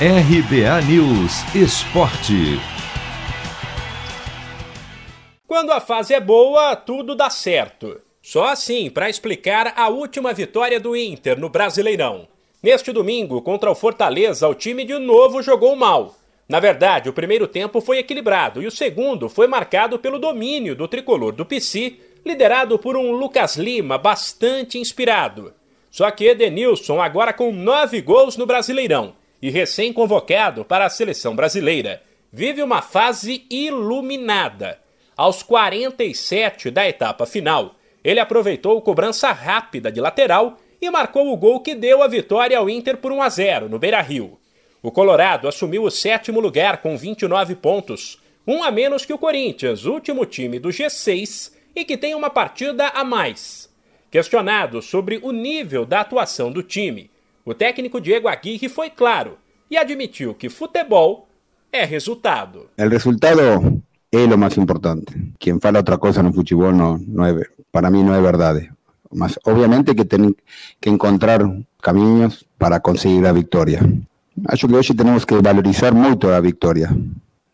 RBA News Esporte. Quando a fase é boa, tudo dá certo. Só assim para explicar a última vitória do Inter no Brasileirão. Neste domingo, contra o Fortaleza, o time de novo jogou mal. Na verdade, o primeiro tempo foi equilibrado e o segundo foi marcado pelo domínio do tricolor do PC, liderado por um Lucas Lima bastante inspirado. Só que Edenilson, agora com nove gols no Brasileirão e recém-convocado para a seleção brasileira, vive uma fase iluminada. Aos 47 da etapa final, ele aproveitou cobrança rápida de lateral e marcou o gol que deu a vitória ao Inter por 1 a 0 no Beira-Rio. O Colorado assumiu o sétimo lugar com 29 pontos, um a menos que o Corinthians, último time do G6 e que tem uma partida a mais. Questionado sobre o nível da atuação do time, o técnico Diego Aguirre foi claro e admitiu que futebol é resultado. O resultado é o mais importante. Quem fala outra coisa no futebol não, não é, para mim não é verdade. Mas obviamente que tem que encontrar caminhos para conseguir a vitória. Acho que hoje temos que valorizar muito a vitória.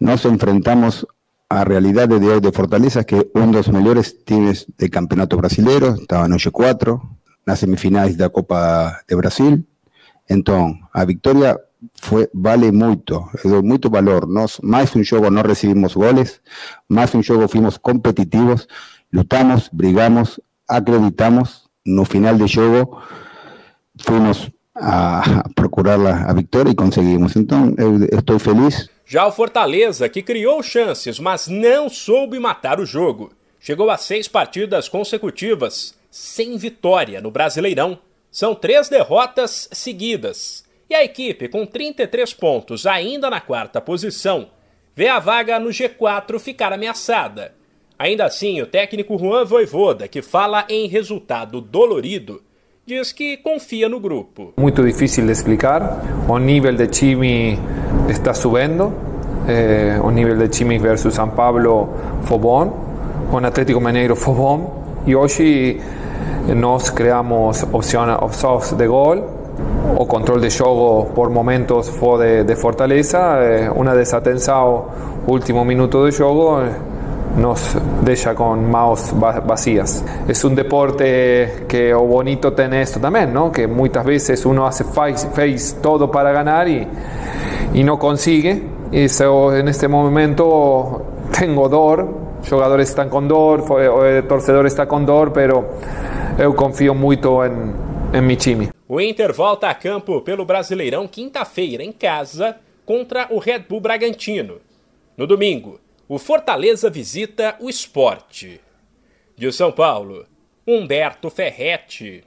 Nós enfrentamos a realidade de hoje de Fortaleza, que é um dos melhores times de campeonato brasileiro, estava no G4, nas semifinais da Copa de Brasil, então, a vitória foi, vale muito, eu muito valor. Nós, mais um jogo, não recebemos goles, mais um jogo fomos competitivos, lutamos, brigamos, acreditamos. No final do jogo, fomos a, procurar a, vitória e conseguimos. Então, eu estou feliz. Já o Fortaleza, que criou chances, mas não soube matar o jogo, chegou a seis partidas consecutivas sem vitória no Brasileirão são três derrotas seguidas. E a equipe, com 33 pontos, ainda na quarta posição, vê a vaga no G4 ficar ameaçada. Ainda assim, o técnico Juan Voivoda, que fala em resultado dolorido, diz que confia no grupo. Muito difícil de explicar. O nível de time está subindo. Eh, o nível de time versus São Paulo foi bom. O Atlético Mineiro foi bom. E hoje nos creamos opciones de gol o control de juego por momentos fue de, fortaleza, eh, una desatención último minuto de juego eh, nos deja con manos vacías. Es un deporte que o bonito tiene esto también, ¿no? que muchas veces uno hace face, todo para ganar y, y no consigue. Y en este momento tengo dor, jugadores están con dor, el torcedor está con dor, pero eu confio muito em, em meu time. O Inter volta a campo pelo Brasileirão quinta-feira em casa contra o Red Bull Bragantino. No domingo, o Fortaleza visita o Esporte. De São Paulo, Humberto Ferretti.